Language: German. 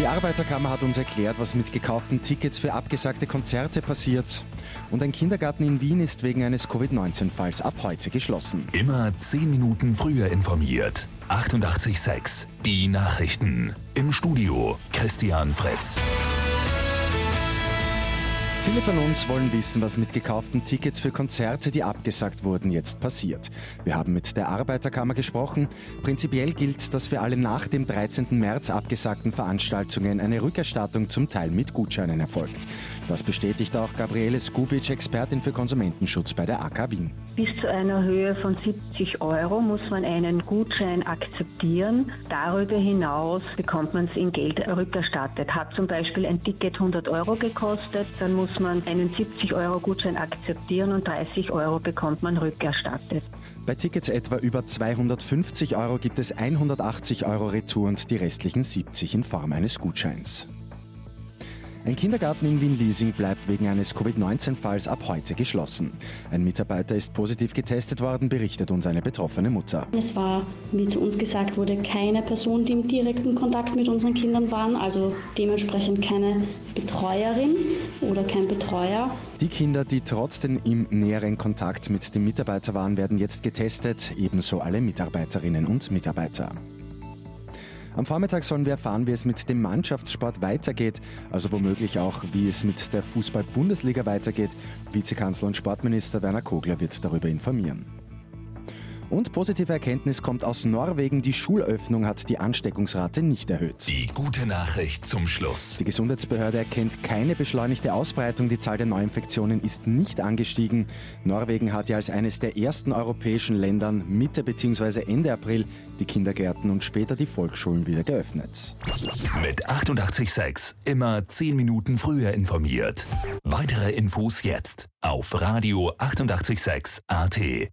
Die Arbeiterkammer hat uns erklärt, was mit gekauften Tickets für abgesagte Konzerte passiert. Und ein Kindergarten in Wien ist wegen eines Covid-19-Falls ab heute geschlossen. Immer 10 Minuten früher informiert. 88.6 Die Nachrichten. Im Studio Christian Fritz. Viele von uns wollen wissen, was mit gekauften Tickets für Konzerte, die abgesagt wurden, jetzt passiert. Wir haben mit der Arbeiterkammer gesprochen. Prinzipiell gilt, dass für alle nach dem 13. März abgesagten Veranstaltungen eine Rückerstattung zum Teil mit Gutscheinen erfolgt. Das bestätigt auch Gabriele Skubic, Expertin für Konsumentenschutz bei der AK Wien. Bis zu einer Höhe von 70 Euro muss man einen Gutschein akzeptieren. Darüber hinaus bekommt man es in Geld rückerstattet. Hat zum Beispiel ein Ticket 100 Euro gekostet, dann muss man einen 70 Euro Gutschein akzeptieren und 30 Euro bekommt man rückerstattet. Bei Tickets etwa über 250 Euro gibt es 180 Euro Retour und die restlichen 70 in Form eines Gutscheins. Ein Kindergarten in Wien-Liesing bleibt wegen eines Covid-19-Falls ab heute geschlossen. Ein Mitarbeiter ist positiv getestet worden, berichtet uns eine betroffene Mutter. Es war, wie zu uns gesagt wurde, keine Person, die im direkten Kontakt mit unseren Kindern waren, also dementsprechend keine Betreuerin oder kein Betreuer. Die Kinder, die trotzdem im näheren Kontakt mit dem Mitarbeiter waren, werden jetzt getestet, ebenso alle Mitarbeiterinnen und Mitarbeiter. Am Vormittag sollen wir erfahren, wie es mit dem Mannschaftssport weitergeht, also womöglich auch, wie es mit der Fußball-Bundesliga weitergeht. Vizekanzler und Sportminister Werner Kogler wird darüber informieren. Und positive Erkenntnis kommt aus Norwegen. Die Schulöffnung hat die Ansteckungsrate nicht erhöht. Die gute Nachricht zum Schluss. Die Gesundheitsbehörde erkennt keine beschleunigte Ausbreitung. Die Zahl der Neuinfektionen ist nicht angestiegen. Norwegen hat ja als eines der ersten europäischen Ländern Mitte bzw. Ende April die Kindergärten und später die Volksschulen wieder geöffnet. Mit 886 immer 10 Minuten früher informiert. Weitere Infos jetzt auf Radio 886 AT.